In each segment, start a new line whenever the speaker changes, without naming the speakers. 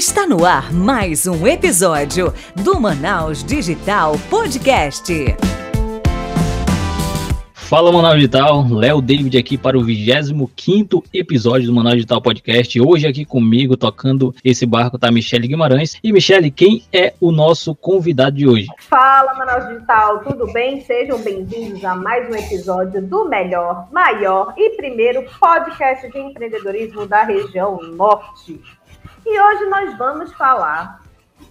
Está no ar mais um episódio do Manaus Digital Podcast.
Fala Manaus Digital, Léo David aqui para o 25 episódio do Manaus Digital Podcast. Hoje aqui comigo, tocando esse barco, tá Michele Guimarães. E Michele, quem é o nosso convidado de hoje?
Fala Manaus Digital, tudo bem? Sejam bem-vindos a mais um episódio do melhor, maior e primeiro podcast de empreendedorismo da região Norte. E hoje nós vamos falar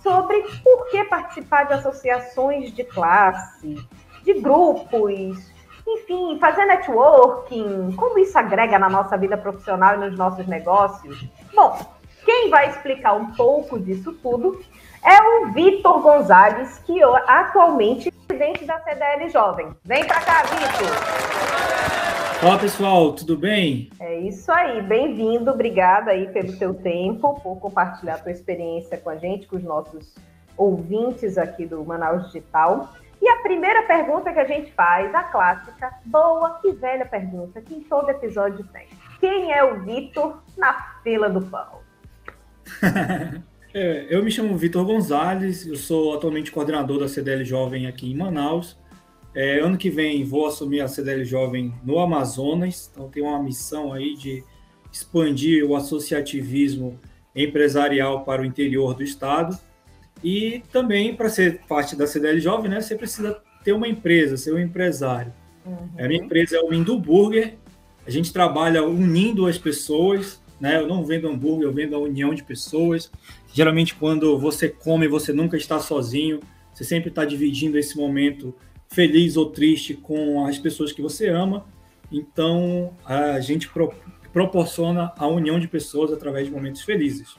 sobre por que participar de associações de classe, de grupos, enfim, fazer networking, como isso agrega na nossa vida profissional e nos nossos negócios? Bom, quem vai explicar um pouco disso tudo é o Vitor Gonzalez, que atualmente é presidente da CDL Jovem. Vem para cá, Vitor!
Olá, pessoal, tudo bem?
É isso aí, bem-vindo, obrigada aí pelo seu tempo, por compartilhar a tua experiência com a gente, com os nossos ouvintes aqui do Manaus Digital. E a primeira pergunta que a gente faz, a clássica, boa e velha pergunta, que em todo episódio tem. Quem é o Vitor na fila do pão?
é, eu me chamo Vitor Gonzalez, eu sou atualmente coordenador da CDL Jovem aqui em Manaus. É, ano que vem vou assumir a CDL Jovem no Amazonas, então tenho uma missão aí de expandir o associativismo empresarial para o interior do estado. E também, para ser parte da CDL Jovem, né, você precisa ter uma empresa, ser um empresário. Uhum. A minha empresa é o Mindu Burger. A gente trabalha unindo as pessoas. Né? Eu não vendo hambúrguer, eu vendo a união de pessoas. Geralmente, quando você come, você nunca está sozinho. Você sempre está dividindo esse momento feliz ou triste com as pessoas que você ama. Então, a gente pro proporciona a união de pessoas através de momentos felizes.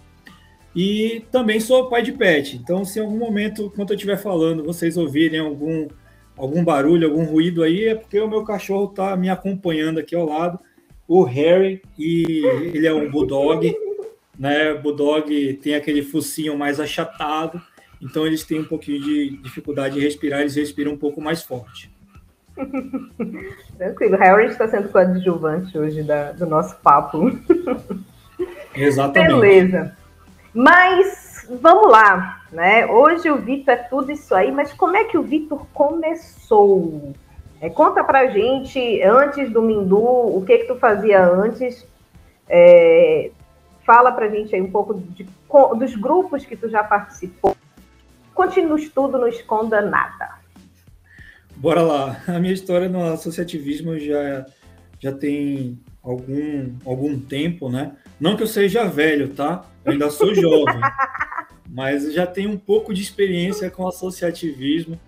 E também sou pai de pet. Então, se em algum momento, enquanto eu estiver falando, vocês ouvirem algum, algum barulho, algum ruído aí, é porque o meu cachorro está me acompanhando aqui ao lado, o Harry, e ele é um bulldog. Né? Bulldog tem aquele focinho mais achatado, então eles têm um pouquinho de dificuldade de respirar, eles respiram um pouco mais forte.
Tranquilo, Harry está sendo coadjuvante hoje da, do nosso papo.
Exatamente.
Beleza. Mas vamos lá, né? Hoje o Vitor é tudo isso aí, mas como é que o Vitor começou? É, conta pra gente, antes do Mindu, o que que tu fazia antes? É, fala pra gente aí um pouco de, dos grupos que tu já participou. Conte no estudo, não esconda nada.
Bora lá. A minha história no associativismo já, já tem algum, algum tempo, né? Não que eu seja velho, tá? Eu ainda sou jovem, mas já tenho um pouco de experiência com associativismo.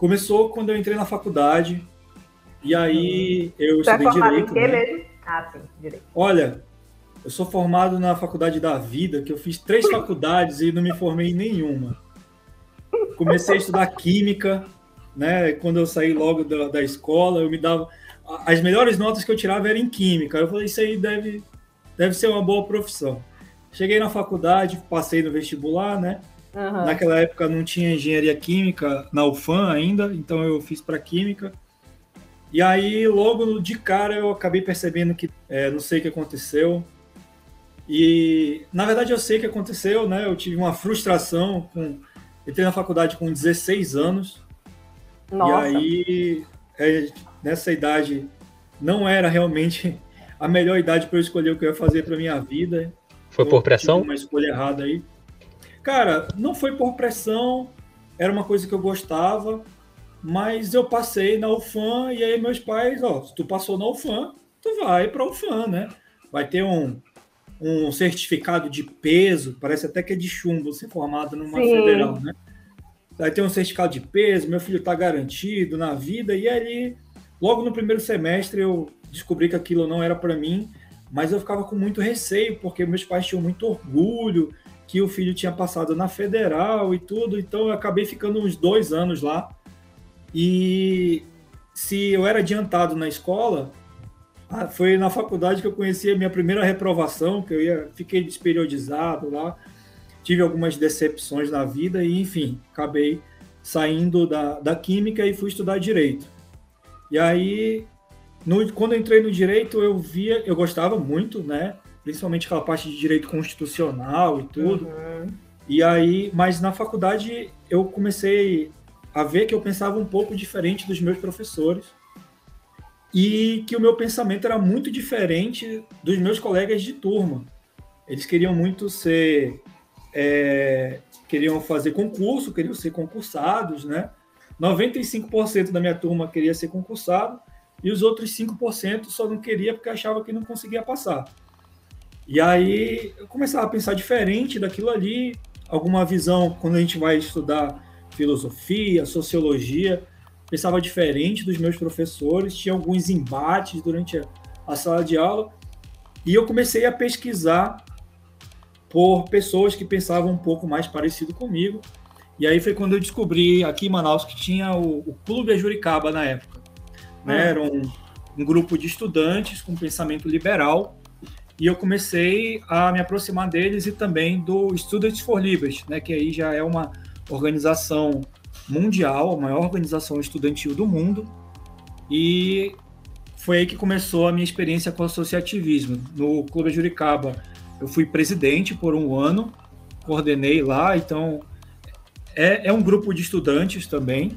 Começou quando eu entrei na faculdade, e aí eu Você é estudei é direito. Em quê né? mesmo? Ah, sim, direito. Olha, eu sou formado na faculdade da vida, que eu fiz três faculdades e não me formei em nenhuma. Comecei a estudar química, né? Quando eu saí logo da, da escola, eu me dava as melhores notas que eu tirava eram em química. Eu falei, isso aí deve deve ser uma boa profissão. Cheguei na faculdade, passei no vestibular, né? Uhum. Naquela época não tinha engenharia química na UFAM ainda, então eu fiz para química. E aí, logo de cara, eu acabei percebendo que é, não sei o que aconteceu. E, na verdade, eu sei o que aconteceu, né? Eu tive uma frustração. Com... Entrei na faculdade com 16 anos. Nossa. E aí, é, nessa idade, não era realmente a melhor idade para eu escolher o que eu ia fazer para minha vida.
Foi por pressão?
Uma escolha errada aí. Cara, não foi por pressão, era uma coisa que eu gostava, mas eu passei na UFAM e aí meus pais, ó, se tu passou na UFAM, tu vai para a UFAM, né? Vai ter um, um certificado de peso, parece até que é de chumbo ser formado numa Sim. federal, né? Vai ter um certificado de peso, meu filho está garantido na vida, e ali, logo no primeiro semestre, eu descobri que aquilo não era para mim, mas eu ficava com muito receio, porque meus pais tinham muito orgulho que o filho tinha passado na federal e tudo, então eu acabei ficando uns dois anos lá. E se eu era adiantado na escola, foi na faculdade que eu conheci a minha primeira reprovação, que eu ia, fiquei desperiodizado lá, tive algumas decepções na vida e, enfim, acabei saindo da, da química e fui estudar direito. E aí no, quando entrei no direito, eu via, eu gostava muito, né? Principalmente aquela parte de direito constitucional e tudo. Uhum. E aí, mas na faculdade eu comecei a ver que eu pensava um pouco diferente dos meus professores e que o meu pensamento era muito diferente dos meus colegas de turma. Eles queriam muito ser, é, queriam fazer concurso, queriam ser concursados, né? 95% da minha turma queria ser concursado e os outros 5% só não queria porque achava que não conseguia passar. E aí eu começava a pensar diferente daquilo ali, alguma visão quando a gente vai estudar filosofia, sociologia, pensava diferente dos meus professores, tinha alguns embates durante a, a sala de aula, e eu comecei a pesquisar por pessoas que pensavam um pouco mais parecido comigo. E aí foi quando eu descobri aqui em Manaus que tinha o, o Clube Ajuricaba na época. Né? Ah. Era um, um grupo de estudantes com pensamento liberal e eu comecei a me aproximar deles e também do Students for Liberty, né, que aí já é uma organização mundial, a maior organização estudantil do mundo, e foi aí que começou a minha experiência com associativismo. No Clube Juricaba, eu fui presidente por um ano, coordenei lá, então é, é um grupo de estudantes também,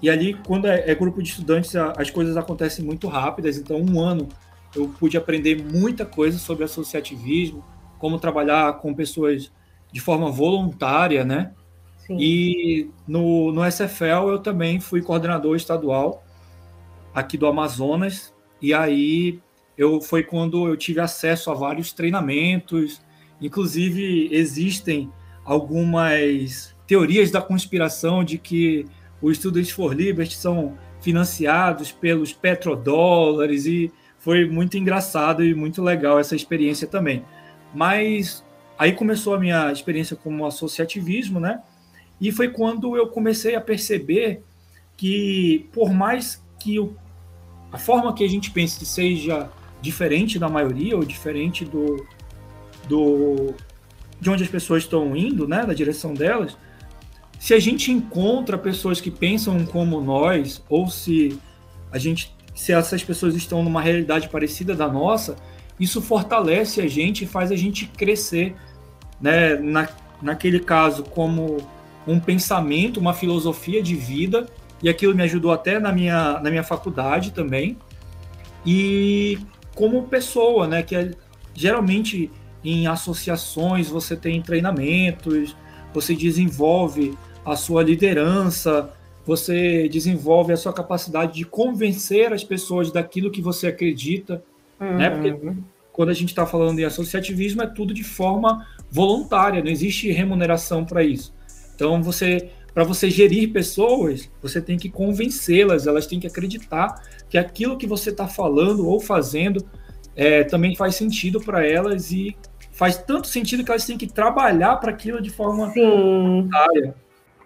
e ali, quando é, é grupo de estudantes, as coisas acontecem muito rápidas, então um ano eu pude aprender muita coisa sobre associativismo, como trabalhar com pessoas de forma voluntária, né? Sim. E no, no SFL eu também fui coordenador estadual aqui do Amazonas, e aí eu foi quando eu tive acesso a vários treinamentos, inclusive existem algumas teorias da conspiração de que os Students for Liberty são financiados pelos petrodólares e foi muito engraçado e muito legal essa experiência também. Mas aí começou a minha experiência como associativismo, né? E foi quando eu comecei a perceber que, por mais que o, a forma que a gente pense seja diferente da maioria ou diferente do, do de onde as pessoas estão indo, né, da direção delas, se a gente encontra pessoas que pensam como nós ou se a gente se essas pessoas estão numa realidade parecida da nossa, isso fortalece a gente e faz a gente crescer, né? Na, naquele caso, como um pensamento, uma filosofia de vida, e aquilo me ajudou até na minha, na minha faculdade também, e como pessoa, né? Que é, geralmente em associações você tem treinamentos, você desenvolve a sua liderança, você desenvolve a sua capacidade de convencer as pessoas daquilo que você acredita, uhum. né? Porque quando a gente está falando em associativismo é tudo de forma voluntária, não existe remuneração para isso. Então você, para você gerir pessoas, você tem que convencê-las, elas têm que acreditar que aquilo que você está falando ou fazendo é, também faz sentido para elas e faz tanto sentido que elas têm que trabalhar para aquilo de forma
Sim. voluntária.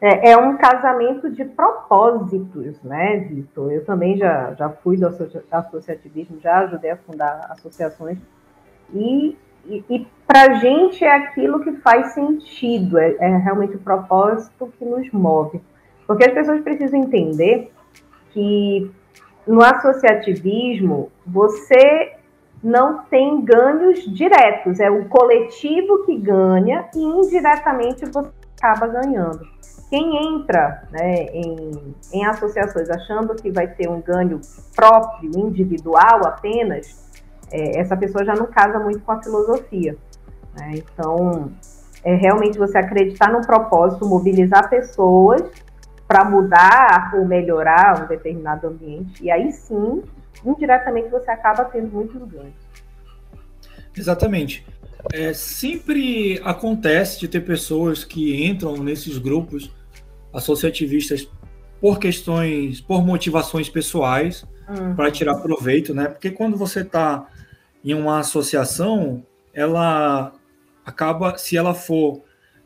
É, é, um casamento de propósitos, né, Vitor? Eu também já, já fui do associativismo, já ajudei a fundar associações. E, e, e para a gente é aquilo que faz sentido, é, é realmente o propósito que nos move. Porque as pessoas precisam entender que no associativismo você não tem ganhos diretos, é o coletivo que ganha e indiretamente você acaba ganhando. Quem entra né, em, em associações achando que vai ter um ganho próprio, individual apenas, é, essa pessoa já não casa muito com a filosofia. Né? Então, é realmente você acreditar num propósito, mobilizar pessoas para mudar ou melhorar um determinado ambiente, e aí sim, indiretamente, você acaba tendo muitos ganhos.
Exatamente. É, sempre acontece de ter pessoas que entram nesses grupos associativistas por questões, por motivações pessoais, uhum. para tirar proveito, né? Porque quando você está em uma associação, ela acaba, se ela for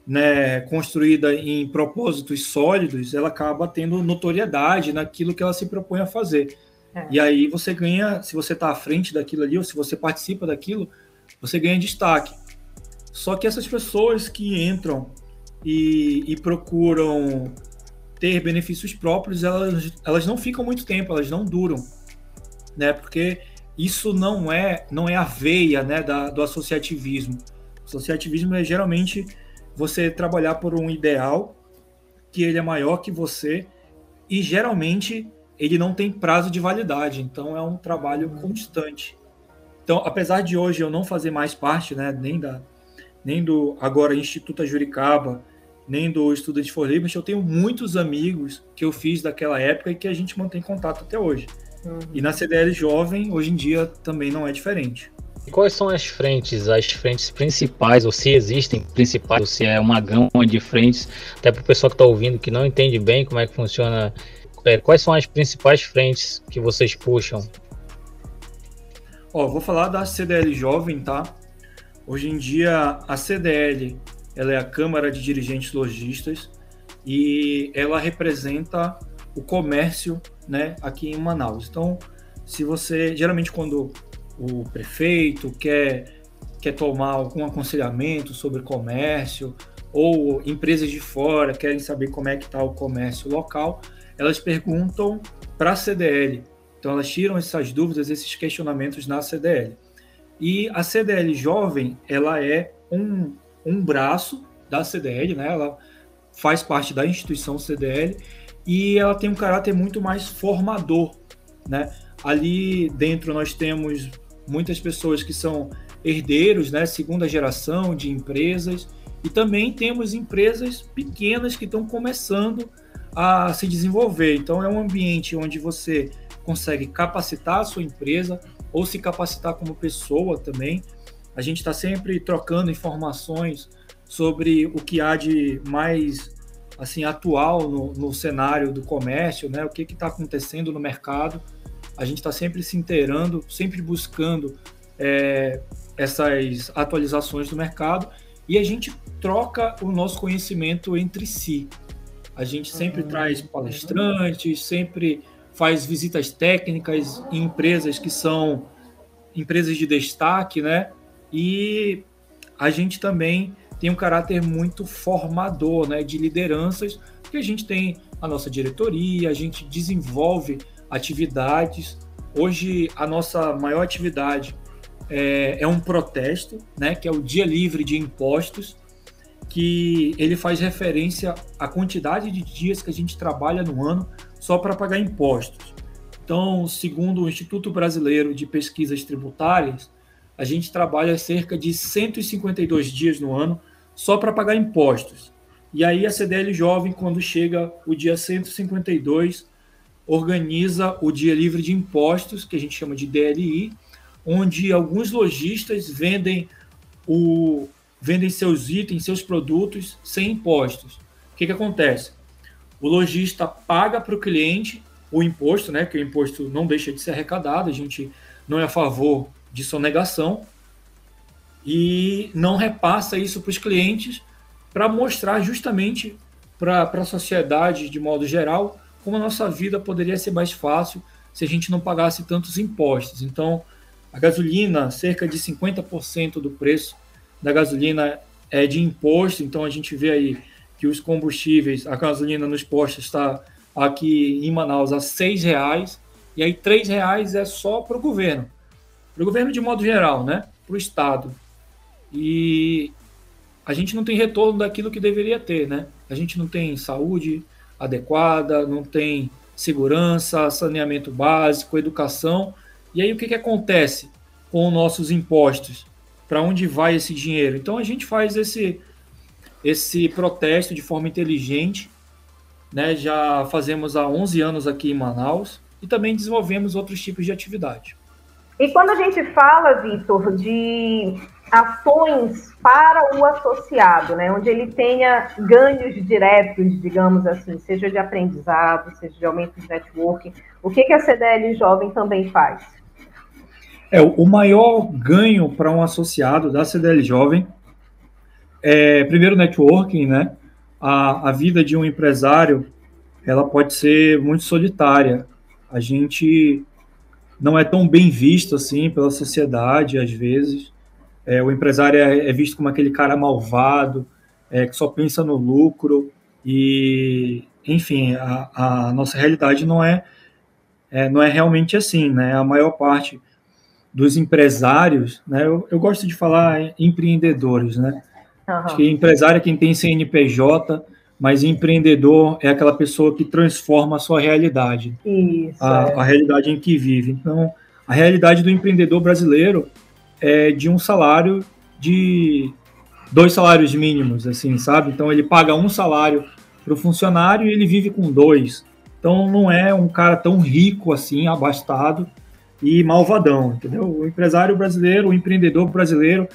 né, construída em propósitos sólidos, ela acaba tendo notoriedade naquilo que ela se propõe a fazer. É. E aí você ganha, se você está à frente daquilo ali, ou se você participa daquilo, você ganha destaque. Só que essas pessoas que entram e, e procuram ter benefícios próprios, elas, elas não ficam muito tempo, elas não duram, né? Porque isso não é não é a veia né, da, do associativismo. O associativismo é geralmente você trabalhar por um ideal que ele é maior que você e geralmente ele não tem prazo de validade, então é um trabalho uhum. constante. Então, apesar de hoje eu não fazer mais parte, né, nem da nem do agora Instituto Juricaba, nem do Estudante for Liberty, eu tenho muitos amigos que eu fiz daquela época e que a gente mantém contato até hoje. Uhum. E na CDL Jovem, hoje em dia, também não é diferente.
E quais são as frentes, as frentes principais, ou se existem principais, ou se é uma gama de frentes, até para o pessoal que está ouvindo que não entende bem como é que funciona, é, quais são as principais frentes que vocês puxam?
Ó, vou falar da CDL Jovem, tá? Hoje em dia, a CDL ela é a Câmara de Dirigentes Logistas e ela representa o comércio né, aqui em Manaus. Então, se você, geralmente quando o prefeito quer, quer tomar algum aconselhamento sobre comércio, ou empresas de fora querem saber como é que está o comércio local, elas perguntam para a CDL. Então elas tiram essas dúvidas, esses questionamentos na CDL. E a CDL Jovem, ela é um, um braço da CDL, né? Ela faz parte da instituição CDL e ela tem um caráter muito mais formador, né? Ali dentro nós temos muitas pessoas que são herdeiros, né, segunda geração de empresas, e também temos empresas pequenas que estão começando a se desenvolver. Então é um ambiente onde você consegue capacitar a sua empresa ou se capacitar como pessoa também. A gente está sempre trocando informações sobre o que há de mais assim atual no, no cenário do comércio, né? O que está acontecendo no mercado a gente está sempre se inteirando, sempre buscando é, essas atualizações do mercado e a gente troca o nosso conhecimento entre si. A gente sempre uhum. traz palestrantes, sempre faz visitas técnicas em empresas que são empresas de destaque, né? E a gente também tem um caráter muito formador, né, de lideranças, porque a gente tem a nossa diretoria, a gente desenvolve atividades. Hoje, a nossa maior atividade é, é um protesto, né, que é o Dia Livre de Impostos, que ele faz referência à quantidade de dias que a gente trabalha no ano só para pagar impostos. Então, segundo o Instituto Brasileiro de Pesquisas Tributárias, a gente trabalha cerca de 152 dias no ano só para pagar impostos. E aí a CDL Jovem, quando chega o dia 152, organiza o Dia Livre de Impostos, que a gente chama de DLI, onde alguns lojistas vendem, o, vendem seus itens, seus produtos sem impostos. O que, que acontece? O lojista paga para o cliente o imposto, né? Que o imposto não deixa de ser arrecadado, a gente não é a favor de sonegação, e não repassa isso para os clientes para mostrar justamente para a sociedade de modo geral como a nossa vida poderia ser mais fácil se a gente não pagasse tantos impostos. Então, a gasolina, cerca de 50% do preço da gasolina é de imposto, então a gente vê aí que os combustíveis, a gasolina nos postos está aqui em Manaus a R$ reais e aí R$ reais é só para o governo, para o governo de modo geral, né? Para o Estado. E a gente não tem retorno daquilo que deveria ter, né? A gente não tem saúde, adequada, não tem segurança, saneamento básico, educação. E aí o que, que acontece com os nossos impostos? Para onde vai esse dinheiro? Então a gente faz esse, esse protesto de forma inteligente. Né? Já fazemos há 11 anos aqui em Manaus e também desenvolvemos outros tipos de atividade.
E quando a gente fala, Vitor, de ações para o associado, né, onde ele tenha ganhos diretos, digamos assim, seja de aprendizado, seja de aumento de networking, o que, que a CDL Jovem também faz?
É, o maior ganho para um associado da CDL Jovem é, primeiro, networking, né? A, a vida de um empresário, ela pode ser muito solitária. A gente não é tão bem visto assim pela sociedade, às vezes. É, o empresário é, é, visto como aquele cara malvado, é, que só pensa no lucro e, enfim, a, a nossa realidade não é, é, não é realmente assim, né? A maior parte dos empresários, né? Eu, eu gosto de falar empreendedores, né? Uhum. Acho que empresário é quem tem CNPJ, mas empreendedor é aquela pessoa que transforma a sua realidade, Isso, a, é. a realidade em que vive. Então, a realidade do empreendedor brasileiro é de um salário de dois salários mínimos, assim, sabe? Então ele paga um salário para o funcionário e ele vive com dois. Então não é um cara tão rico assim, abastado e malvadão, entendeu? O empresário brasileiro, o empreendedor brasileiro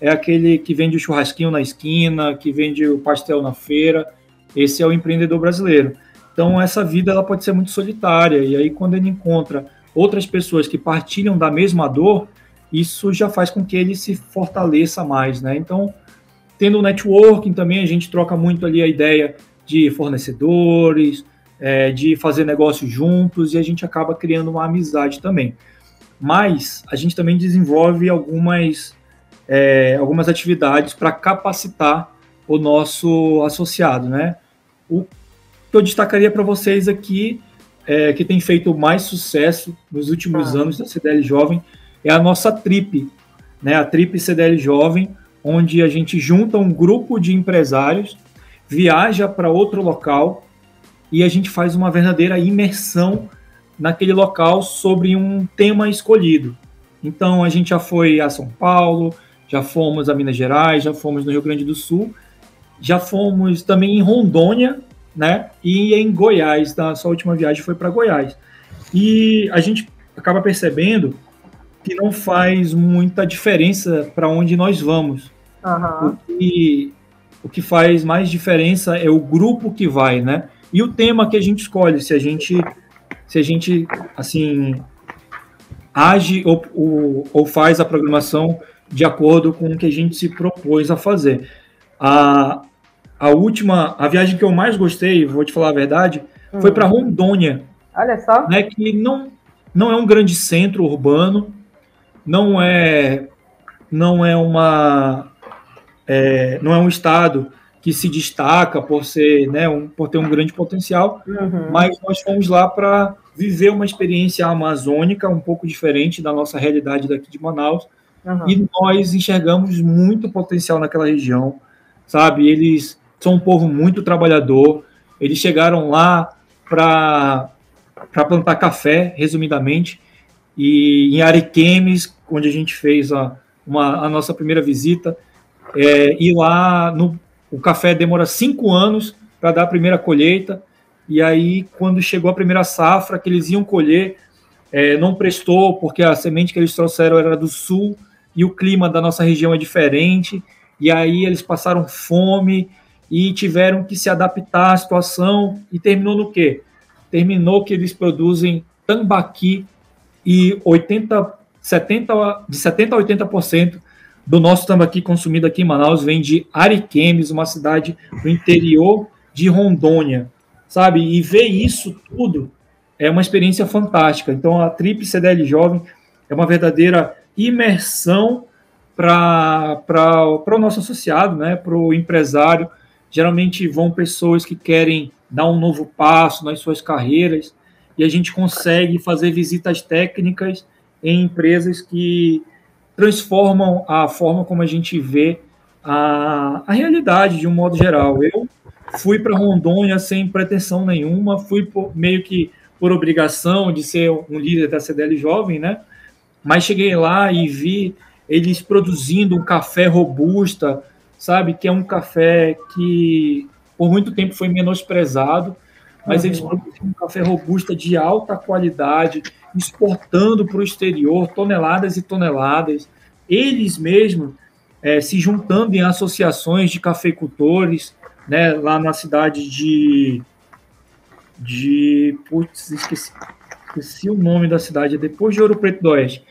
é aquele que vende o churrasquinho na esquina, que vende o pastel na feira. Esse é o empreendedor brasileiro. Então essa vida ela pode ser muito solitária e aí quando ele encontra outras pessoas que partilham da mesma dor, isso já faz com que ele se fortaleça mais, né? Então, tendo o networking também, a gente troca muito ali a ideia de fornecedores, é, de fazer negócios juntos e a gente acaba criando uma amizade também. Mas a gente também desenvolve algumas, é, algumas atividades para capacitar o nosso associado, né? O que eu destacaria para vocês aqui, é, que tem feito mais sucesso nos últimos ah. anos da CDL Jovem, é a nossa TRIP, né? A TRIP CDL Jovem, onde a gente junta um grupo de empresários, viaja para outro local e a gente faz uma verdadeira imersão naquele local sobre um tema escolhido. Então a gente já foi a São Paulo, já fomos a Minas Gerais, já fomos no Rio Grande do Sul, já fomos também em Rondônia, né? E em Goiás, a sua última viagem foi para Goiás. E a gente acaba percebendo que não faz muita diferença para onde nós vamos. Uhum. O, que, o que faz mais diferença é o grupo que vai, né? E o tema que a gente escolhe, se a gente, se a gente assim, age ou, ou, ou faz a programação de acordo com o que a gente se propôs a fazer. A, a última, a viagem que eu mais gostei, vou te falar a verdade, foi para Rondônia.
Olha só.
Né, que não, não é um grande centro urbano, não é não é uma é, não é um estado que se destaca por ser né, um, por ter um grande potencial, uhum. mas nós fomos lá para viver uma experiência amazônica um pouco diferente da nossa realidade daqui de Manaus uhum. e nós enxergamos muito potencial naquela região, sabe? Eles são um povo muito trabalhador, eles chegaram lá para plantar café, resumidamente, e em Ariquemes, onde a gente fez a, uma, a nossa primeira visita, é, e lá no, o café demora cinco anos para dar a primeira colheita, e aí quando chegou a primeira safra que eles iam colher, é, não prestou, porque a semente que eles trouxeram era do sul, e o clima da nossa região é diferente, e aí eles passaram fome e tiveram que se adaptar à situação, e terminou no quê? Terminou que eles produzem tambaqui e 80, 70, de 70% a 80% do nosso tambaqui consumido aqui em Manaus vem de Ariquemes, uma cidade do interior de Rondônia, sabe? E ver isso tudo é uma experiência fantástica. Então, a Trip CDL Jovem é uma verdadeira imersão para o nosso associado, né? para o empresário. Geralmente vão pessoas que querem dar um novo passo nas suas carreiras, e a gente consegue fazer visitas técnicas em empresas que transformam a forma como a gente vê a, a realidade de um modo geral. Eu fui para Rondônia sem pretensão nenhuma, fui por, meio que por obrigação de ser um líder da CDL Jovem, né? Mas cheguei lá e vi eles produzindo um café robusta, sabe? Que é um café que por muito tempo foi menosprezado mas eles uhum. produzem um café robusta de alta qualidade, exportando para o exterior toneladas e toneladas. Eles mesmos é, se juntando em associações de cafeicultores, né, lá na cidade de. de putz, esqueci, esqueci o nome da cidade, é depois de Ouro Preto do Oeste.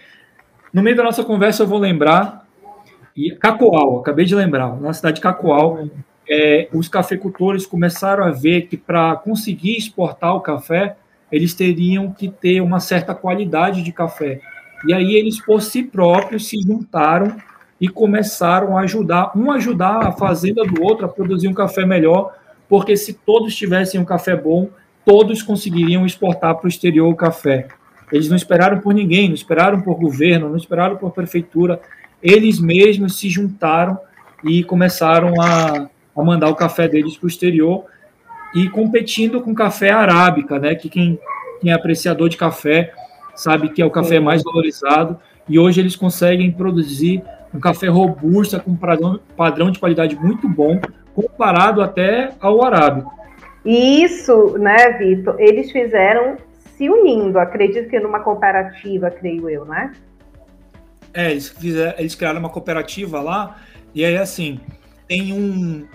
No meio da nossa conversa eu vou lembrar. E Cacoal, acabei de lembrar, na cidade de Cacoal, é, os cafeicultores começaram a ver que para conseguir exportar o café, eles teriam que ter uma certa qualidade de café. E aí eles, por si próprios, se juntaram e começaram a ajudar, um ajudar a fazenda do outro a produzir um café melhor, porque se todos tivessem um café bom, todos conseguiriam exportar para o exterior o café. Eles não esperaram por ninguém, não esperaram por governo, não esperaram por prefeitura. Eles mesmos se juntaram e começaram a, a mandar o café deles para o exterior e competindo com café arábica, né? Que quem, quem é apreciador de café sabe que é o café mais valorizado. E hoje eles conseguem produzir um café robusto, com padrão, padrão de qualidade muito bom, comparado até ao arábico.
E isso, né, Vitor, eles fizeram se unindo, acredito que numa cooperativa, creio eu, né?
É, eles, eles criaram uma cooperativa lá, e aí assim, tem um,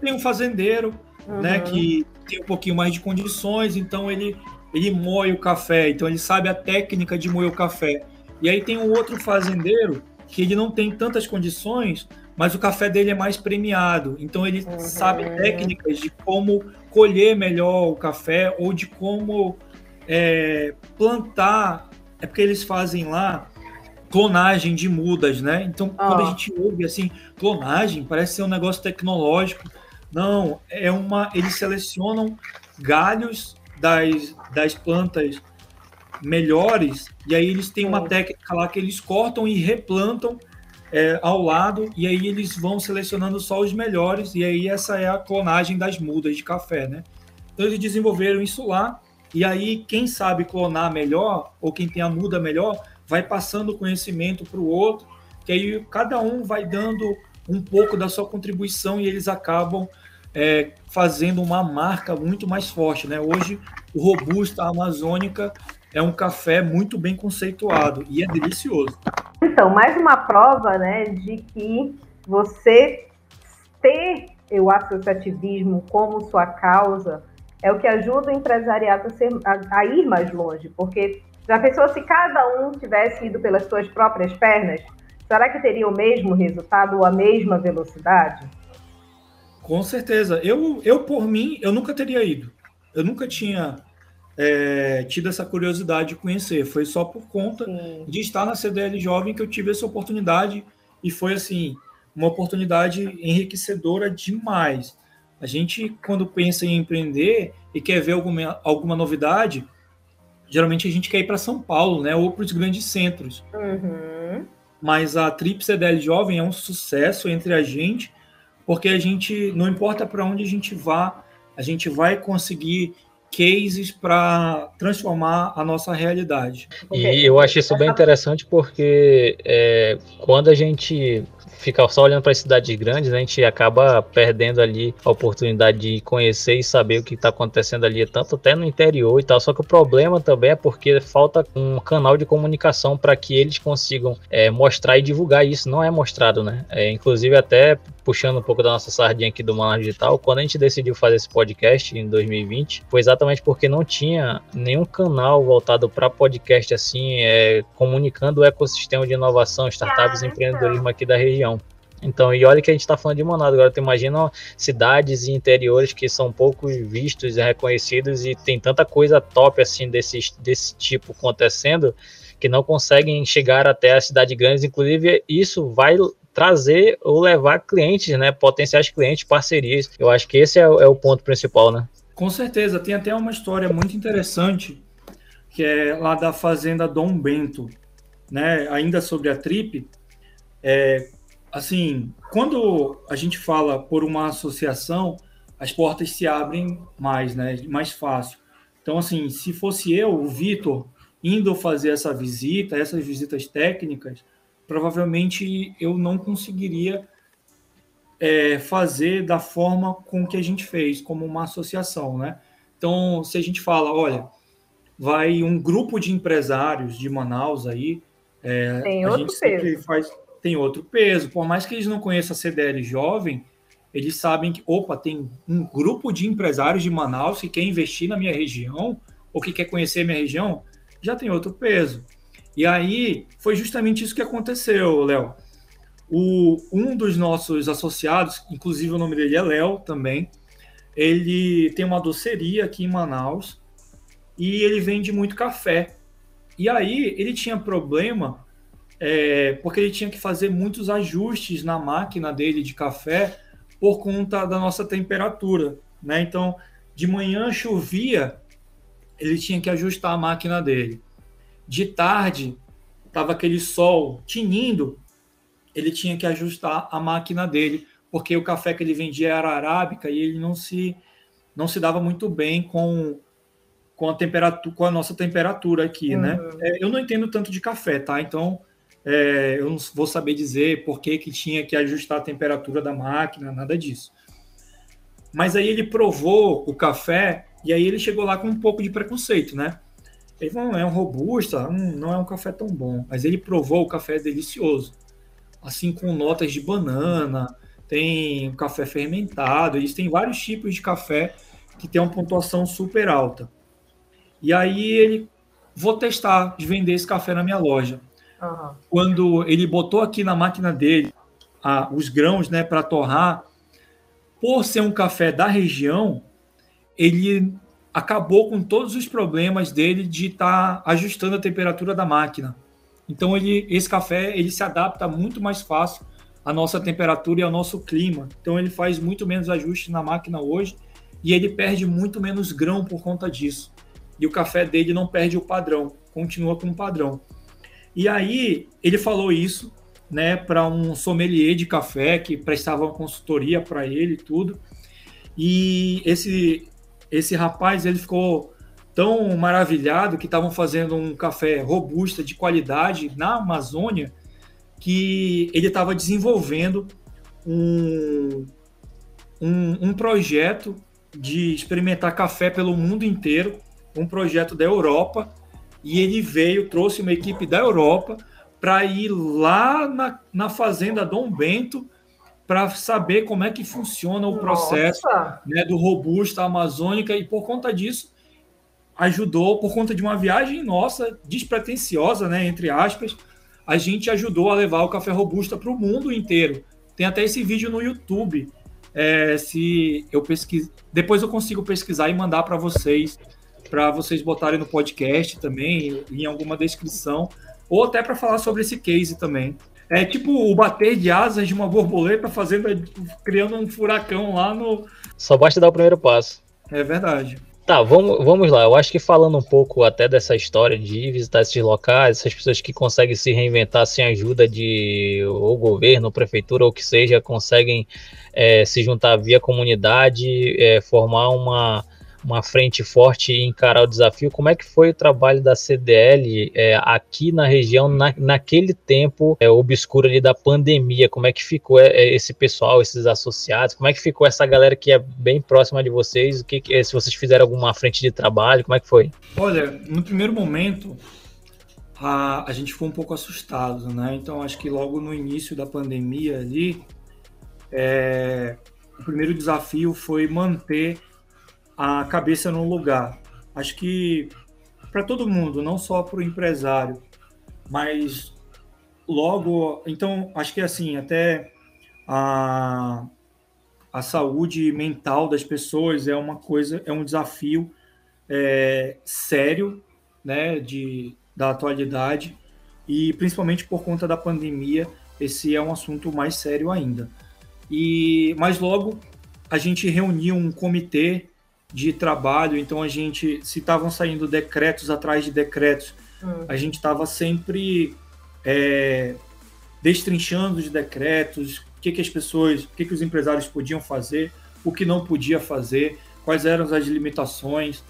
tem um fazendeiro, né, uhum. né, que tem um pouquinho mais de condições, então ele, ele moe o café, então ele sabe a técnica de moer o café. E aí tem um outro fazendeiro que ele não tem tantas condições, mas o café dele é mais premiado. Então ele uhum. sabe técnicas de como colher melhor o café ou de como é, plantar. É porque eles fazem lá clonagem de mudas, né? Então, oh. quando a gente ouve assim, clonagem, parece ser um negócio tecnológico. Não, é uma. Eles selecionam galhos das, das plantas melhores, e aí eles têm uma técnica lá que eles cortam e replantam é, ao lado, e aí eles vão selecionando só os melhores, e aí essa é a clonagem das mudas de café, né? Então eles desenvolveram isso lá, e aí quem sabe clonar melhor, ou quem tem a muda melhor, vai passando o conhecimento para o outro, que aí cada um vai dando um pouco da sua contribuição e eles acabam é, fazendo uma marca muito mais forte, né? Hoje o Robusta Amazônica é um café muito bem conceituado e é delicioso.
Então, mais uma prova, né, de que você ter o associativismo como sua causa é o que ajuda o empresariado a, ser, a, a ir mais longe, porque já pensou se cada um tivesse ido pelas suas próprias pernas? Será que teria o mesmo resultado ou a mesma velocidade?
Com certeza. Eu, eu por mim, eu nunca teria ido. Eu nunca tinha é, tido essa curiosidade de conhecer. Foi só por conta Sim. de estar na CDL Jovem que eu tive essa oportunidade e foi assim uma oportunidade enriquecedora demais. A gente, quando pensa em empreender e quer ver alguma, alguma novidade, geralmente a gente quer ir para São Paulo, né? Ou para os grandes centros. Uhum. Mas a Trip CDL Jovem é um sucesso entre a gente, porque a gente, não importa para onde a gente vá, a gente vai conseguir cases para transformar a nossa realidade.
E eu acho isso bem interessante porque é, quando a gente fica só olhando para as cidades grandes, né, a gente acaba perdendo ali a oportunidade de conhecer e saber o que está acontecendo ali, tanto até no interior e tal. Só que o problema também é porque falta um canal de comunicação para que eles consigam é, mostrar e divulgar isso. Não é mostrado, né? É, inclusive, até puxando um pouco da nossa sardinha aqui do Manual Digital, quando a gente decidiu fazer esse podcast em 2020, foi exatamente porque não tinha nenhum canal voltado para podcast assim, é, comunicando o ecossistema de inovação, startups e empreendedorismo aqui da região. Então, e olha que a gente está falando de Manaus, agora tu imagina cidades e interiores que são pouco vistos e reconhecidos e tem tanta coisa top assim desse, desse tipo acontecendo que não conseguem chegar até a cidade grandes, inclusive isso vai trazer ou levar clientes, né, potenciais clientes, parcerias. Eu acho que esse é, é o ponto principal, né?
Com certeza, tem até uma história muito interessante que é lá da fazenda Dom Bento, né? Ainda sobre a Trip, é, assim, quando a gente fala por uma associação, as portas se abrem mais, né? Mais fácil. Então, assim, se fosse eu, o Vitor, indo fazer essa visita, essas visitas técnicas, provavelmente eu não conseguiria é, fazer da forma com que a gente fez, como uma associação, né? Então, se a gente fala, olha, vai um grupo de empresários de Manaus aí, é,
Tem a gente sempre
faz tem outro peso. Por mais que eles não conheçam a CDL jovem, eles sabem que, opa, tem um grupo de empresários de Manaus que quer investir na minha região ou que quer conhecer a minha região, já tem outro peso. E aí foi justamente isso que aconteceu, Léo. Um dos nossos associados, inclusive o nome dele é Léo também, ele tem uma doceria aqui em Manaus e ele vende muito café. E aí ele tinha problema é, porque ele tinha que fazer muitos ajustes na máquina dele de café por conta da nossa temperatura, né? Então, de manhã chovia, ele tinha que ajustar a máquina dele. de tarde tava aquele sol tinindo, ele tinha que ajustar a máquina dele, porque o café que ele vendia era arábica e ele não se não se dava muito bem com com a temperatura, com a nossa temperatura aqui, né? uhum. né? É, eu não entendo tanto de café, tá? Então é, eu não vou saber dizer por que, que tinha que ajustar a temperatura da máquina, nada disso. Mas aí ele provou o café e aí ele chegou lá com um pouco de preconceito, né? Ele falou, é um robusta, hum, não é um café tão bom. Mas ele provou o café delicioso. Assim, com notas de banana, tem café fermentado, eles têm vários tipos de café que tem uma pontuação super alta. E aí ele, vou testar de vender esse café na minha loja. Uhum. Quando ele botou aqui na máquina dele a, os grãos né, para torrar, por ser um café da região, ele acabou com todos os problemas dele de estar tá ajustando a temperatura da máquina. Então ele, esse café ele se adapta muito mais fácil à nossa temperatura e ao nosso clima. Então ele faz muito menos ajustes na máquina hoje e ele perde muito menos grão por conta disso e o café dele não perde o padrão, continua com o padrão. E aí ele falou isso, né, para um sommelier de café que prestava uma consultoria para ele e tudo. E esse esse rapaz ele ficou tão maravilhado que estavam fazendo um café robusta de qualidade na Amazônia que ele estava desenvolvendo um, um, um projeto de experimentar café pelo mundo inteiro um projeto da Europa e ele veio, trouxe uma equipe da Europa para ir lá na, na fazenda Dom Bento para saber como é que funciona o processo né, do robusta amazônica e por conta disso ajudou, por conta de uma viagem nossa despretensiosa, né, entre aspas, a gente ajudou a levar o café robusta para o mundo inteiro. Tem até esse vídeo no YouTube. É, se eu pesquis... depois eu consigo pesquisar e mandar para vocês para vocês botarem no podcast também, em alguma descrição, ou até para falar sobre esse case também. É tipo o bater de asas de uma borboleta fazendo, criando um furacão lá no.
Só basta dar o primeiro passo.
É verdade.
Tá, vamos, vamos lá. Eu acho que falando um pouco até dessa história de visitar esses locais, essas pessoas que conseguem se reinventar sem ajuda de ou governo, ou prefeitura, ou que seja, conseguem é, se juntar via comunidade, é, formar uma, uma frente forte e encarar o desafio. Como é que foi o trabalho da CDL é, aqui na região, na, naquele tempo é, obscuro ali da pandemia? Como é que ficou é, é, esse pessoal, esses associados? Como é que ficou essa galera que é bem próxima de vocês? O que, é, se vocês fizeram alguma frente de trabalho, como é que foi?
Olha, no primeiro momento, a, a gente foi um pouco assustado, né? Então, acho que logo no início da pandemia ali, é, o primeiro desafio foi manter a cabeça no lugar. Acho que para todo mundo, não só para o empresário, mas logo, então acho que assim até a, a saúde mental das pessoas é uma coisa, é um desafio é, sério, né, de da atualidade e principalmente por conta da pandemia, esse é um assunto mais sério ainda. E mas logo a gente reuniu um comitê de trabalho, então a gente, se estavam saindo decretos atrás de decretos, hum. a gente estava sempre é, destrinchando os decretos, o que, que as pessoas, o que, que os empresários podiam fazer, o que não podia fazer, quais eram as limitações.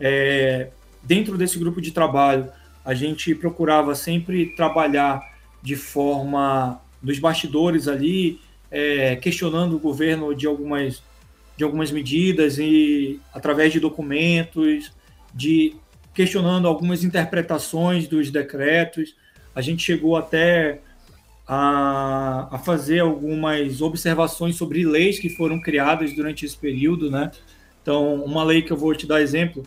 É, dentro desse grupo de trabalho, a gente procurava sempre trabalhar de forma dos bastidores ali, é, questionando o governo de algumas de algumas medidas e através de documentos, de questionando algumas interpretações dos decretos. A gente chegou até a, a fazer algumas observações sobre leis que foram criadas durante esse período, né? Então, uma lei que eu vou te dar exemplo,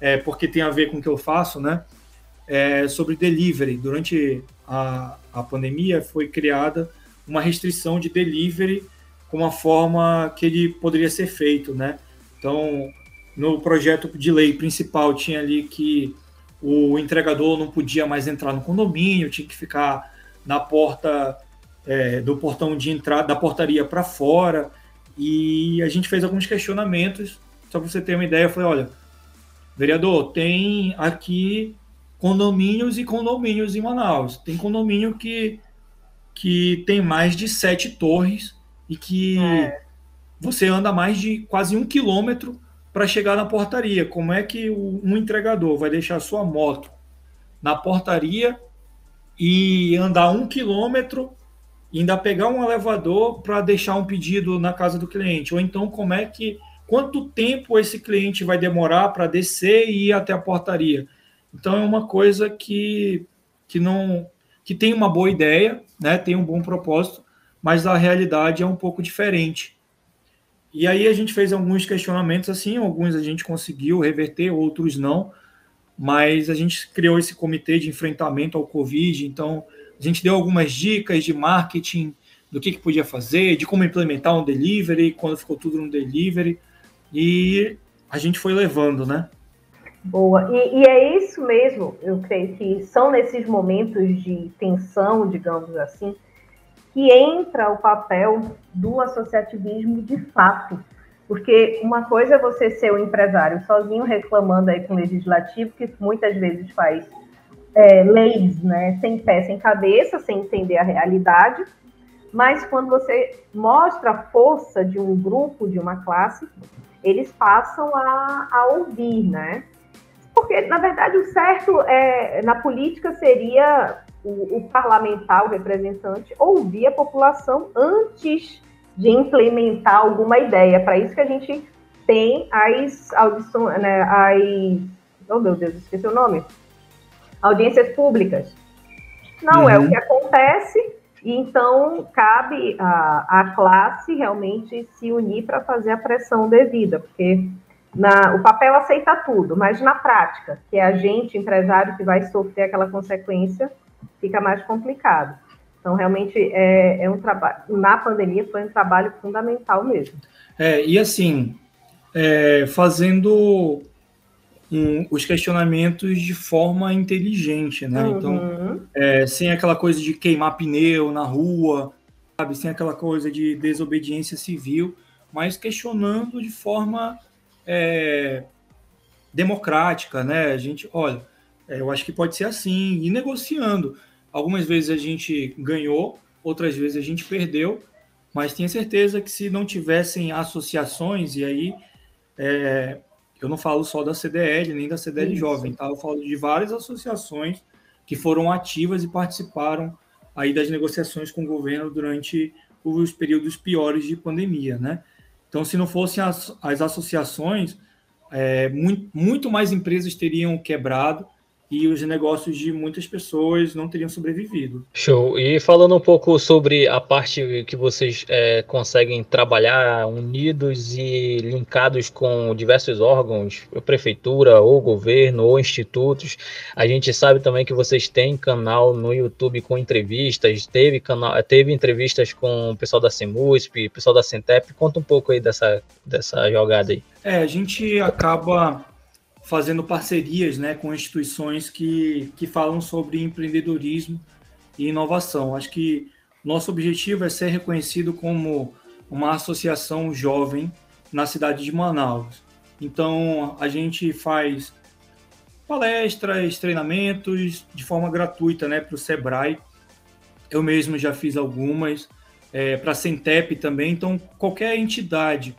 é porque tem a ver com o que eu faço, né? É sobre delivery. Durante a, a pandemia foi criada uma restrição de delivery com a forma que ele poderia ser feito, né? Então, no projeto de lei principal tinha ali que o entregador não podia mais entrar no condomínio, tinha que ficar na porta é, do portão de entrada, da portaria para fora. E a gente fez alguns questionamentos. Só para você ter uma ideia, eu falei: olha, vereador, tem aqui condomínios e condomínios em Manaus. Tem condomínio que, que tem mais de sete torres e que é. você anda mais de quase um quilômetro para chegar na portaria. Como é que um entregador vai deixar sua moto na portaria e andar um quilômetro e ainda pegar um elevador para deixar um pedido na casa do cliente? Ou então, como é que quanto tempo esse cliente vai demorar para descer e ir até a portaria? Então é uma coisa que, que não que tem uma boa ideia, né? Tem um bom propósito, mas a realidade é um pouco diferente. E aí a gente fez alguns questionamentos assim, alguns a gente conseguiu reverter, outros não mas a gente criou esse comitê de enfrentamento ao Covid, então a gente deu algumas dicas de marketing, do que, que podia fazer, de como implementar um delivery, quando ficou tudo no delivery, e a gente foi levando, né?
Boa, e, e é isso mesmo, eu creio que são nesses momentos de tensão, digamos assim, que entra o papel do associativismo de fato porque uma coisa é você ser um empresário sozinho reclamando aí com o legislativo, que muitas vezes faz é, leis né, sem pé, sem cabeça, sem entender a realidade. Mas quando você mostra a força de um grupo, de uma classe, eles passam a, a ouvir, né? Porque, na verdade, o certo é, na política seria o, o parlamentar, o representante, ouvir a população antes de implementar alguma ideia. Para isso que a gente tem as audições, né, as. Oh, meu Deus, esqueci o nome. Audiências públicas. Não uhum. é o uhum. que acontece, e então cabe a, a classe realmente se unir para fazer a pressão devida, porque na, o papel aceita tudo, mas na prática, que é a gente, empresário, que vai sofrer aquela consequência, fica mais complicado. Então, realmente, é, é um trabalho. Na pandemia, foi um trabalho fundamental mesmo.
É, e assim, é, fazendo um, os questionamentos de forma inteligente, né? Uhum. Então, é, sem aquela coisa de queimar pneu na rua, sabe? Sem aquela coisa de desobediência civil, mas questionando de forma é, democrática, né? A gente, olha, é, eu acho que pode ser assim, e negociando. Algumas vezes a gente ganhou, outras vezes a gente perdeu, mas tenha certeza que se não tivessem associações, e aí é, eu não falo só da CDL nem da CDL Isso. Jovem, tá? eu falo de várias associações que foram ativas e participaram aí das negociações com o governo durante os períodos piores de pandemia, né? Então, se não fossem as, as associações, é, muito, muito mais empresas teriam quebrado, e os negócios de muitas pessoas não teriam sobrevivido.
Show. E falando um pouco sobre a parte que vocês é, conseguem trabalhar unidos e linkados com diversos órgãos, prefeitura, ou governo, ou institutos, a gente sabe também que vocês têm canal no YouTube com entrevistas, teve, canal, teve entrevistas com o pessoal da CEMUSP, pessoal da Centep. Conta um pouco aí dessa, dessa jogada aí.
É, a gente acaba fazendo parcerias né, com instituições que, que falam sobre empreendedorismo e inovação. Acho que nosso objetivo é ser reconhecido como uma associação jovem na cidade de Manaus. Então, a gente faz palestras, treinamentos de forma gratuita né, para o Sebrae. Eu mesmo já fiz algumas, é, para a Centep também. Então, qualquer entidade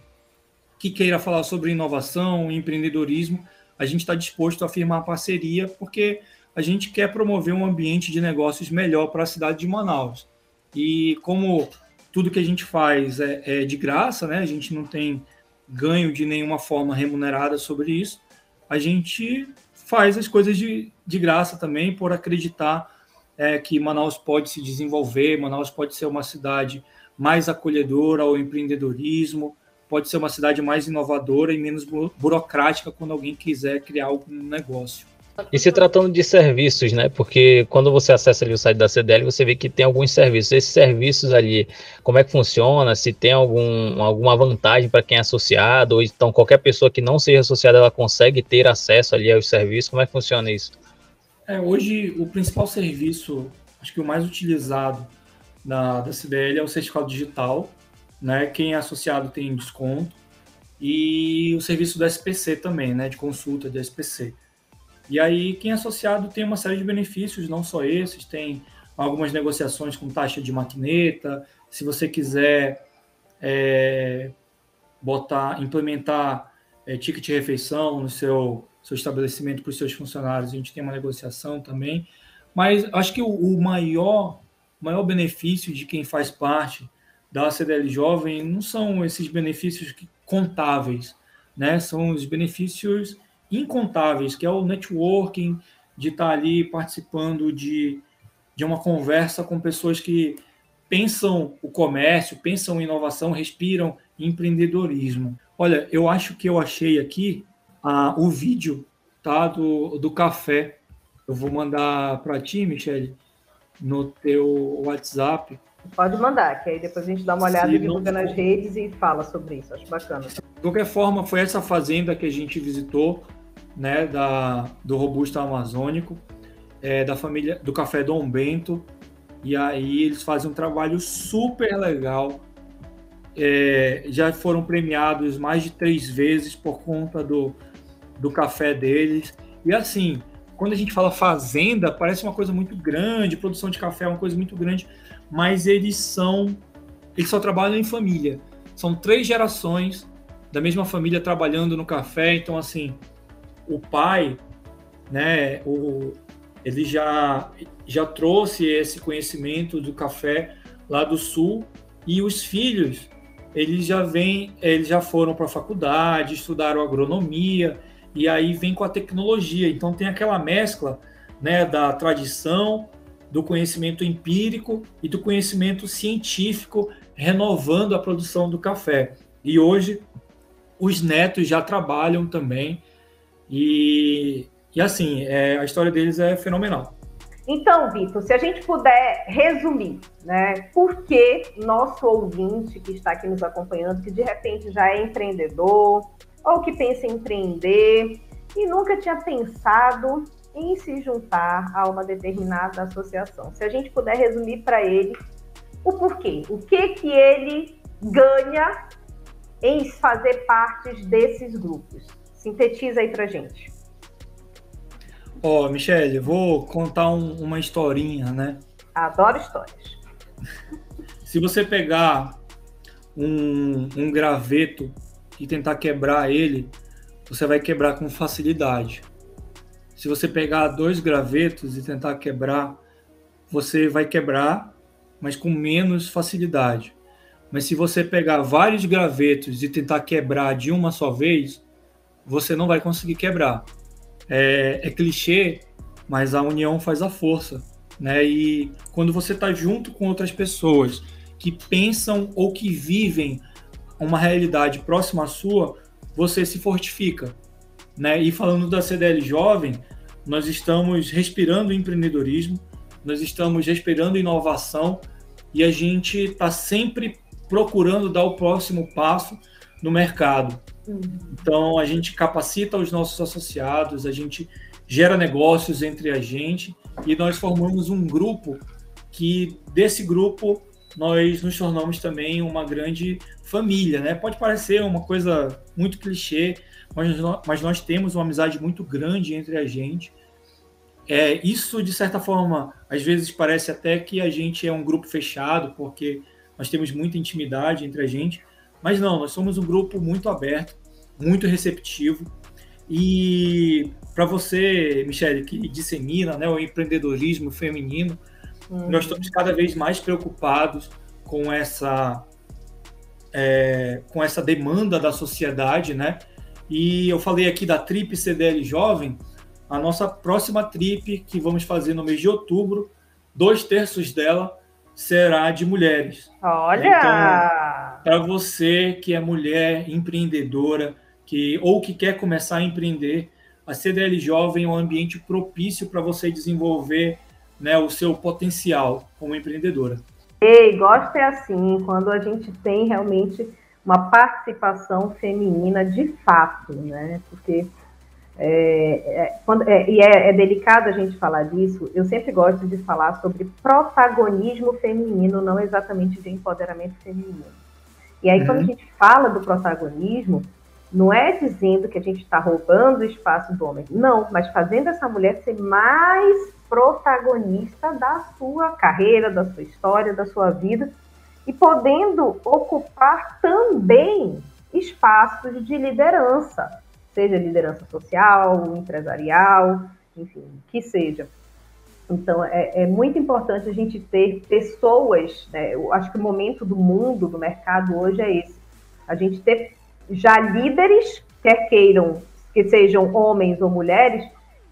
que queira falar sobre inovação, empreendedorismo, a gente está disposto a firmar parceria, porque a gente quer promover um ambiente de negócios melhor para a cidade de Manaus. E como tudo que a gente faz é, é, de graça, né? A gente não tem ganho de nenhuma forma remunerada sobre isso. A gente faz as coisas de, de graça também por acreditar é, que Manaus pode se desenvolver, Manaus pode ser uma cidade mais acolhedora ao empreendedorismo, pode ser uma cidade mais inovadora e menos burocrática quando alguém quiser criar algum negócio.
E se tratando de serviços, né? Porque quando você acessa ali o site da CDL, você vê que tem alguns serviços. Esses serviços ali, como é que funciona? Se tem algum, alguma vantagem para quem é associado, ou então qualquer pessoa que não seja associada, ela consegue ter acesso ali aos serviços. Como é que funciona isso?
É, hoje, o principal serviço, acho que o mais utilizado da, da CDL é o certificado digital, né? Quem é associado tem desconto. E o serviço do SPC também, né? De consulta de SPC. E aí, quem é associado tem uma série de benefícios, não só esses, tem algumas negociações com taxa de maquineta. Se você quiser é, botar, implementar é, ticket de refeição no seu, seu estabelecimento para os seus funcionários, a gente tem uma negociação também. Mas acho que o, o maior, maior benefício de quem faz parte da CDL Jovem não são esses benefícios contáveis, né? São os benefícios incontáveis, que é o networking, de estar ali participando de, de uma conversa com pessoas que pensam o comércio, pensam inovação, respiram empreendedorismo. Olha, eu acho que eu achei aqui ah, o vídeo tá, do, do café. Eu vou mandar para ti, Michele, no teu WhatsApp.
Pode mandar, que aí depois a gente dá uma olhada e divulga nas redes e fala sobre isso. Acho bacana.
De qualquer forma, foi essa fazenda que a gente visitou, né, da, do Robusto Amazônico, é, da família do Café Dom Bento. E aí eles fazem um trabalho super legal. É, já foram premiados mais de três vezes por conta do, do café deles. E assim, quando a gente fala fazenda, parece uma coisa muito grande, produção de café é uma coisa muito grande, mas eles são. Eles só trabalham em família. São três gerações da mesma família trabalhando no café. Então, assim, o pai, né, o, ele já, já trouxe esse conhecimento do café lá do sul e os filhos eles já vêm, eles já foram para a faculdade, estudaram agronomia e aí vem com a tecnologia. Então tem aquela mescla, né, da tradição, do conhecimento empírico e do conhecimento científico, renovando a produção do café. E hoje os netos já trabalham também e e assim, é, a história deles é fenomenal.
Então, Vitor, se a gente puder resumir, né, por que nosso ouvinte que está aqui nos acompanhando, que de repente já é empreendedor, ou que pensa em empreender e nunca tinha pensado em se juntar a uma determinada associação. Se a gente puder resumir para ele o porquê, o que que ele ganha em fazer parte desses grupos. Sintetiza aí para gente.
Ó, oh, Michele, vou contar um, uma historinha, né?
Adoro histórias.
Se você pegar um, um graveto e tentar quebrar ele, você vai quebrar com facilidade. Se você pegar dois gravetos e tentar quebrar, você vai quebrar, mas com menos facilidade. Mas se você pegar vários gravetos e tentar quebrar de uma só vez, você não vai conseguir quebrar é, é clichê, mas a união faz a força, né? E quando você está junto com outras pessoas que pensam ou que vivem uma realidade próxima à sua, você se fortifica, né? E falando da CDL Jovem, nós estamos respirando empreendedorismo, nós estamos respirando inovação e a gente está sempre procurando dar o próximo passo no mercado. Então, a gente capacita os nossos associados, a gente gera negócios entre a gente e nós formamos um grupo que, desse grupo, nós nos tornamos também uma grande família, né? Pode parecer uma coisa muito clichê, mas nós, mas nós temos uma amizade muito grande entre a gente. É, isso, de certa forma, às vezes parece até que a gente é um grupo fechado, porque nós temos muita intimidade entre a gente, mas não, nós somos um grupo muito aberto, muito receptivo. E para você, Michele, que dissemina né, o empreendedorismo feminino, uhum. nós estamos cada vez mais preocupados com essa, é, com essa demanda da sociedade, né? E eu falei aqui da Trip CDL Jovem, a nossa próxima trip que vamos fazer no mês de outubro, dois terços dela será de mulheres.
Olha!
Então, para você que é mulher empreendedora, que ou que quer começar a empreender, a CDL Jovem é um ambiente propício para você desenvolver né, o seu potencial como empreendedora.
Ei, gosto é assim, quando a gente tem realmente uma participação feminina de fato, né? Porque é, é, quando, é, e é, é, delicado a gente falar disso, eu sempre gosto de falar sobre protagonismo feminino, não exatamente de empoderamento feminino. E aí, uhum. quando a gente fala do protagonismo, Não é dizendo que a gente está roubando o espaço do homem, não, mas fazendo essa mulher ser mais protagonista da sua carreira, da sua história, da sua vida e podendo ocupar também espaços de liderança, seja liderança social, empresarial, enfim, que seja. Então, é, é, muito importante a gente ter pessoas, né? eu acho que o momento do mundo, do mercado hoje é esse. A gente ter já líderes, quer queiram que sejam homens ou mulheres,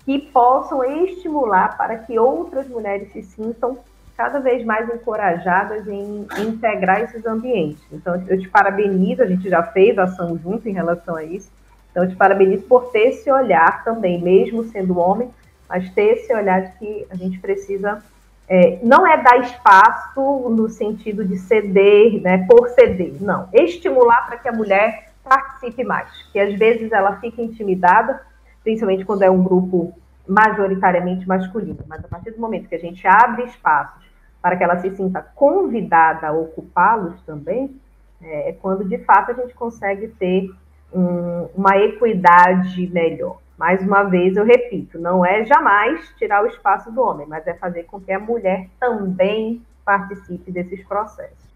que possam estimular para que outras mulheres se sintam cada vez mais encorajadas em, integrar esses ambientes. Então, eu te parabenizo, a gente já fez ação junto em relação a isso. Então, eu te parabenizo por ter esse olhar também, mesmo sendo homem, mas ter esse olhar de que a gente precisa. É, não é dar espaço no sentido de ceder, né, por ceder, não. Estimular para que a mulher participe mais, que às vezes ela fica intimidada, principalmente quando é um grupo majoritariamente masculino. Mas a partir do momento que a gente abre espaços para que ela se sinta convidada a ocupá-los também, é, é quando de fato a gente consegue ter um, uma equidade melhor. Mais uma vez, eu repito, não é jamais tirar o espaço do homem, mas é fazer com que a mulher também participe desses processos.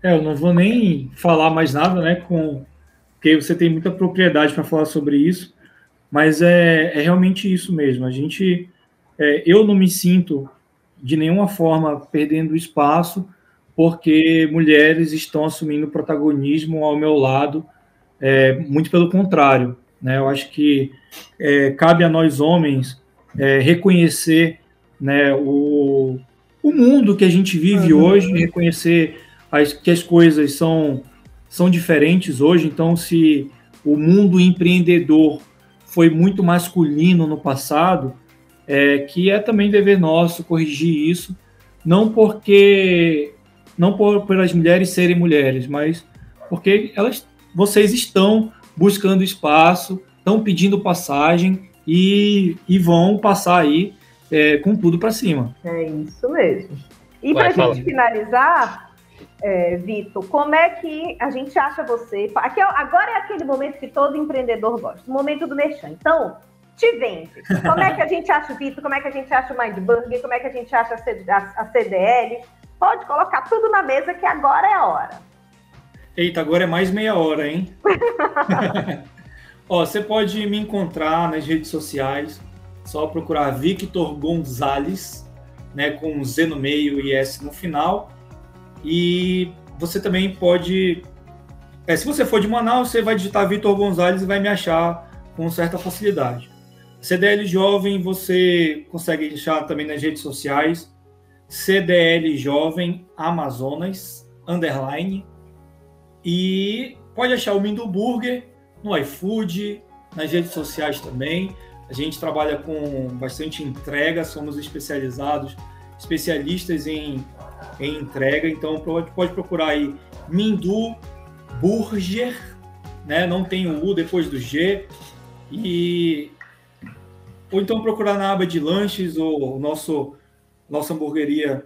É, eu não vou nem falar mais nada, né, com porque você tem muita propriedade para falar sobre isso, mas é, é, realmente isso mesmo. A gente, é, eu não me sinto de nenhuma forma perdendo espaço, porque mulheres estão assumindo protagonismo ao meu lado, é, muito pelo contrário. Né? Eu acho que é, cabe a nós homens é, reconhecer né, o, o mundo que a gente vive uhum. hoje, reconhecer as, que as coisas são, são diferentes hoje. Então, se o mundo empreendedor foi muito masculino no passado, é, que é também dever nosso corrigir isso, não porque não por pelas mulheres serem mulheres, mas porque elas, vocês estão buscando espaço, estão pedindo passagem e, e vão passar aí é, com tudo para cima.
É isso mesmo. E para a gente finalizar, é, Vitor, como é que a gente acha você? Aqui, é agora é aquele momento que todo empreendedor gosta, o momento do merchan. Então, te vende. Como é que a gente acha o Vitor? Como é que a gente acha o Mindburger? Como é que a gente acha a, CDL? Pode colocar tudo na mesa que agora é a hora.
Eita, agora é mais meia hora, hein? Ó, você pode me encontrar nas redes sociais, só procurar Victor Gonzalez, né, com Z no meio e S no final. E você também pode, é, se você for de Manaus, você vai digitar Victor Gonzalez e vai me achar com certa facilidade. CDL Jovem você consegue achar também nas redes sociais. CDL Jovem Amazonas, underline. E pode achar o Mindo Burger no iFood, nas redes sociais também. A gente trabalha com bastante entrega, somos especializados, especialistas em, em entrega. Então pode, pode procurar aí Mindu Burger, né? Não tem o U depois do G. E ou então procurar na aba de lanches, o nosso nossa hamburgueria,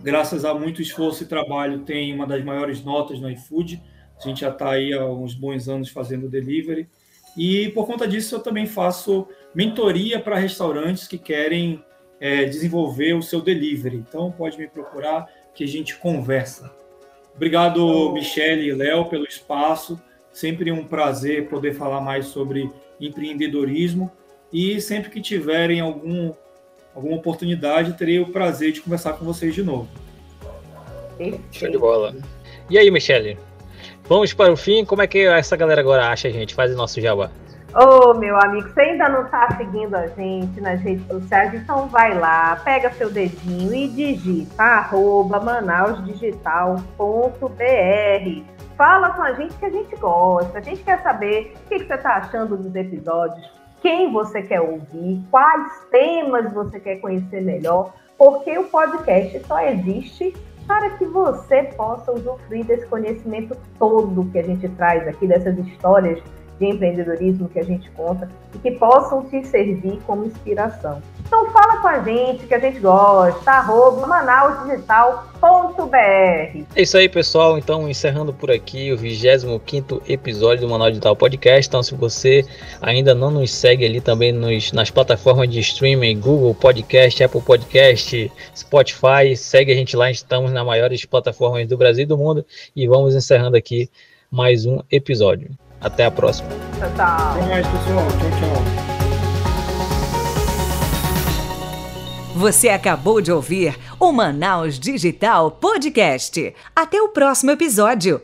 graças a muito esforço e trabalho, tem uma das maiores notas no iFood. A gente já está aí há uns bons anos fazendo delivery. E por conta disso, eu também faço mentoria para restaurantes que querem é, desenvolver o seu delivery. Então, pode me procurar que a gente conversa. Obrigado, Michele e Léo, pelo espaço. Sempre um prazer poder falar mais sobre empreendedorismo e sempre que tiverem algum, alguma oportunidade, terei o prazer de conversar com vocês de novo.
Show de bola. E aí, Michele? Vamos para o fim. Como é que essa galera agora acha a gente? Faz o nosso jabá.
Ô, oh, meu amigo, você ainda não está seguindo a gente nas redes sociais, então vai lá, pega seu dedinho e digita arroba manausdigital.br. Fala com a gente que a gente gosta, a gente quer saber o que, que você está achando dos episódios, quem você quer ouvir, quais temas você quer conhecer melhor, porque o podcast só existe para que você possa usufruir desse conhecimento todo que a gente traz aqui, dessas histórias de empreendedorismo que a gente conta e que possam te servir como inspiração. Então fala com a gente que a gente gosta, arroba manausdigital.br. É
isso aí, pessoal. Então, encerrando por aqui o 25 episódio do Manaus Digital Podcast. Então, se você ainda não nos segue ali também nos, nas plataformas de streaming, Google Podcast, Apple Podcast, Spotify, segue a gente lá. Estamos nas maiores plataformas do Brasil e do mundo. E vamos encerrando aqui mais um episódio. Até a próxima.
Tchau, tchau.
Até mais, pessoal. Tchau, tchau.
Você acabou de ouvir o Manaus Digital Podcast. Até o próximo episódio.